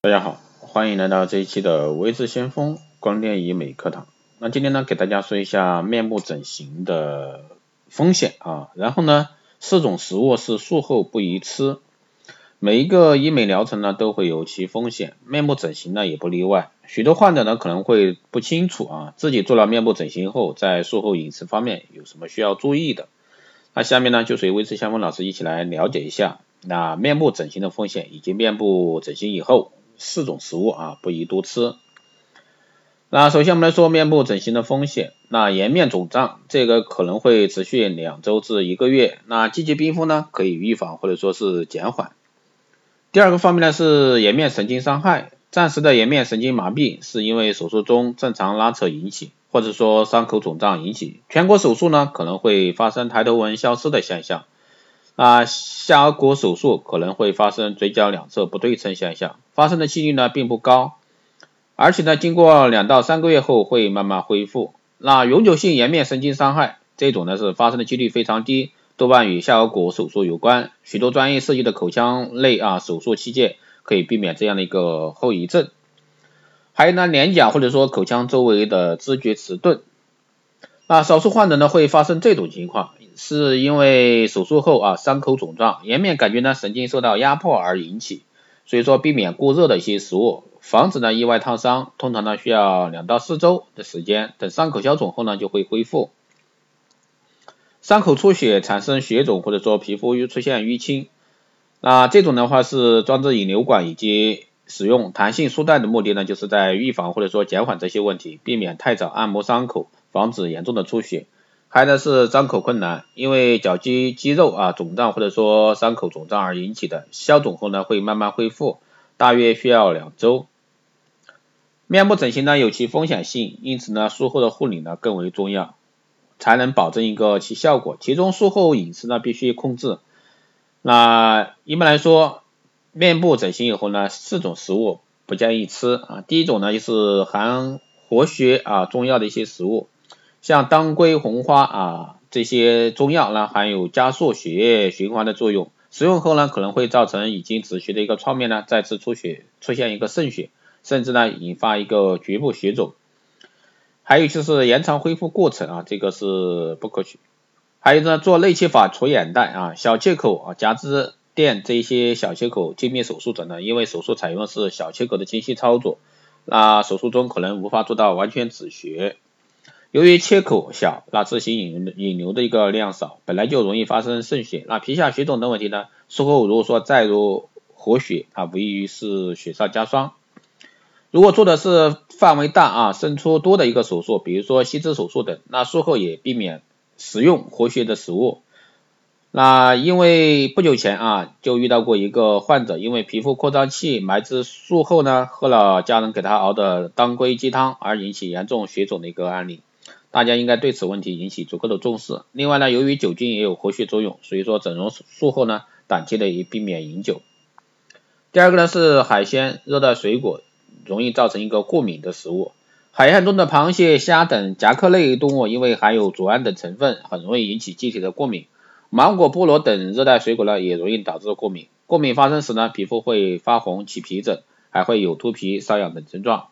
大家好，欢迎来到这一期的微智先锋光电医美课堂。那今天呢，给大家说一下面部整形的风险啊。然后呢，四种食物是术后不宜吃。每一个医美疗程呢，都会有其风险，面部整形呢也不例外。许多患者呢可能会不清楚啊，自己做了面部整形后，在术后饮食方面有什么需要注意的。那下面呢，就随微智先锋老师一起来了解一下那面部整形的风险，以及面部整形以后。四种食物啊，不宜多吃。那首先我们来说面部整形的风险。那颜面肿胀这个可能会持续两周至一个月。那积极冰敷呢，可以预防或者说是减缓。第二个方面呢是颜面神经伤害。暂时的颜面神经麻痹是因为手术中正常拉扯引起，或者说伤口肿胀引起。全国手术呢可能会发生抬头纹消失的现象。啊，下颌骨手术可能会发生嘴角两侧不对称现象，发生的几率呢并不高，而且呢经过两到三个月后会慢慢恢复。那永久性颜面神经伤害这种呢是发生的几率非常低，多半与下颌骨手术有关。许多专业设计的口腔内啊手术器械可以避免这样的一个后遗症。还有呢脸颊或者说口腔周围的知觉迟钝。啊，少数患者呢会发生这种情况，是因为手术后啊伤口肿胀，颜面感觉呢神经受到压迫而引起，所以说避免过热的一些食物，防止呢意外烫伤，通常呢需要两到四周的时间，等伤口消肿后呢就会恢复。伤口出血产生血肿或者说皮肤又出现淤青，那这种的话是装置引流管以及使用弹性束带的目的呢，就是在预防或者说减缓这些问题，避免太早按摩伤口。防止严重的出血，还呢是张口困难，因为脚肌肌肉啊肿胀或者说伤口肿胀而引起的，消肿后呢会慢慢恢复，大约需要两周。面部整形呢有其风险性，因此呢术后的护理呢更为重要，才能保证一个其效果。其中术后饮食呢必须控制。那一般来说，面部整形以后呢四种食物不建议吃啊，第一种呢就是含活血啊中药的一些食物。像当归、红花啊这些中药呢，含有加速血液循环的作用，食用后呢，可能会造成已经止血的一个创面呢再次出血，出现一个渗血，甚至呢引发一个局部血肿。还有就是延长恢复过程啊，这个是不可取。还有呢，做内切法除眼袋啊、小切口啊、夹子垫这些小切口精面手术者呢，因为手术采用的是小切口的精细操作，那手术中可能无法做到完全止血。由于切口小，那自行引引流的一个量少，本来就容易发生渗血，那皮下血肿等问题呢，术后如果说再如活血啊，无异于是雪上加霜。如果做的是范围大啊、渗出多的一个手术，比如说吸脂手术等，那术后也避免食用活血的食物。那因为不久前啊，就遇到过一个患者，因为皮肤扩张器埋置术后呢，喝了家人给他熬的当归鸡汤而引起严重血肿的一个案例。大家应该对此问题引起足够的重视。另外呢，由于酒精也有活血作用，所以说整容术后呢，短期内也避免饮酒。第二个呢是海鲜、热带水果容易造成一个过敏的食物。海洋中的螃蟹、虾等甲壳类动物，因为含有组胺等成分，很容易引起机体的过敏。芒果、菠萝等热带水果呢，也容易导致过敏。过敏发生时呢，皮肤会发红、起皮疹，还会有脱皮、瘙痒等症状。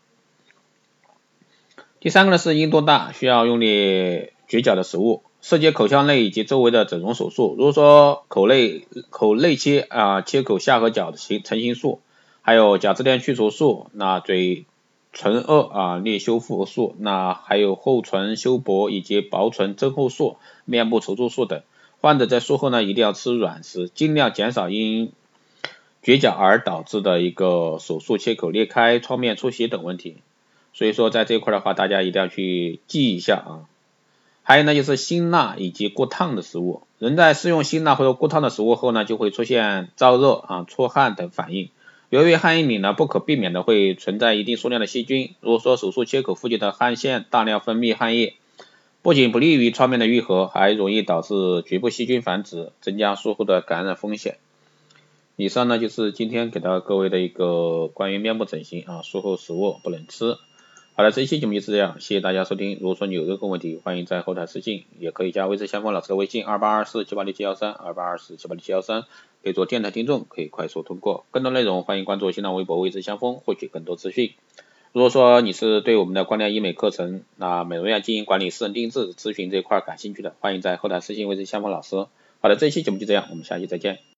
第三个呢是硬度大需要用力咀嚼的食物，涉及口腔内以及周围的整容手术，如果说口内口内切啊切口下颌角的形成形术，还有角质垫去除术，那嘴唇腭啊裂修复术，那还有厚唇修薄以及薄唇增厚术、面部筹组术等，患者在术后呢一定要吃软食，尽量减少因咀嚼而导致的一个手术切口裂开、创面出血等问题。所以说在这块的话，大家一定要去记一下啊。还有呢，就是辛辣以及过烫的食物。人在食用辛辣或者过烫的食物后呢，就会出现燥热啊、出汗等反应。由于汗液里呢不可避免的会存在一定数量的细菌，如果说手术切口附近的汗腺大量分泌汗液，不仅不利于创面的愈合，还容易导致局部细菌繁殖，增加术后的感染风险。以上呢就是今天给到各位的一个关于面部整形啊术后食物不能吃。好了，这一期节目就是这样，谢谢大家收听。如果说你有任何问题，欢迎在后台私信，也可以加微信先锋老师的微信二八二四七八六七幺三二八二四七八六七幺三。可以做电台听众，可以快速通过。更多内容欢迎关注新浪微博“未知相锋”，获取更多资讯。如果说你是对我们的光电医美课程、那美容院经营管理、私人定制咨询这一块感兴趣的，欢迎在后台私信“未知相锋老师”。好的，这一期节目就这样，我们下期再见。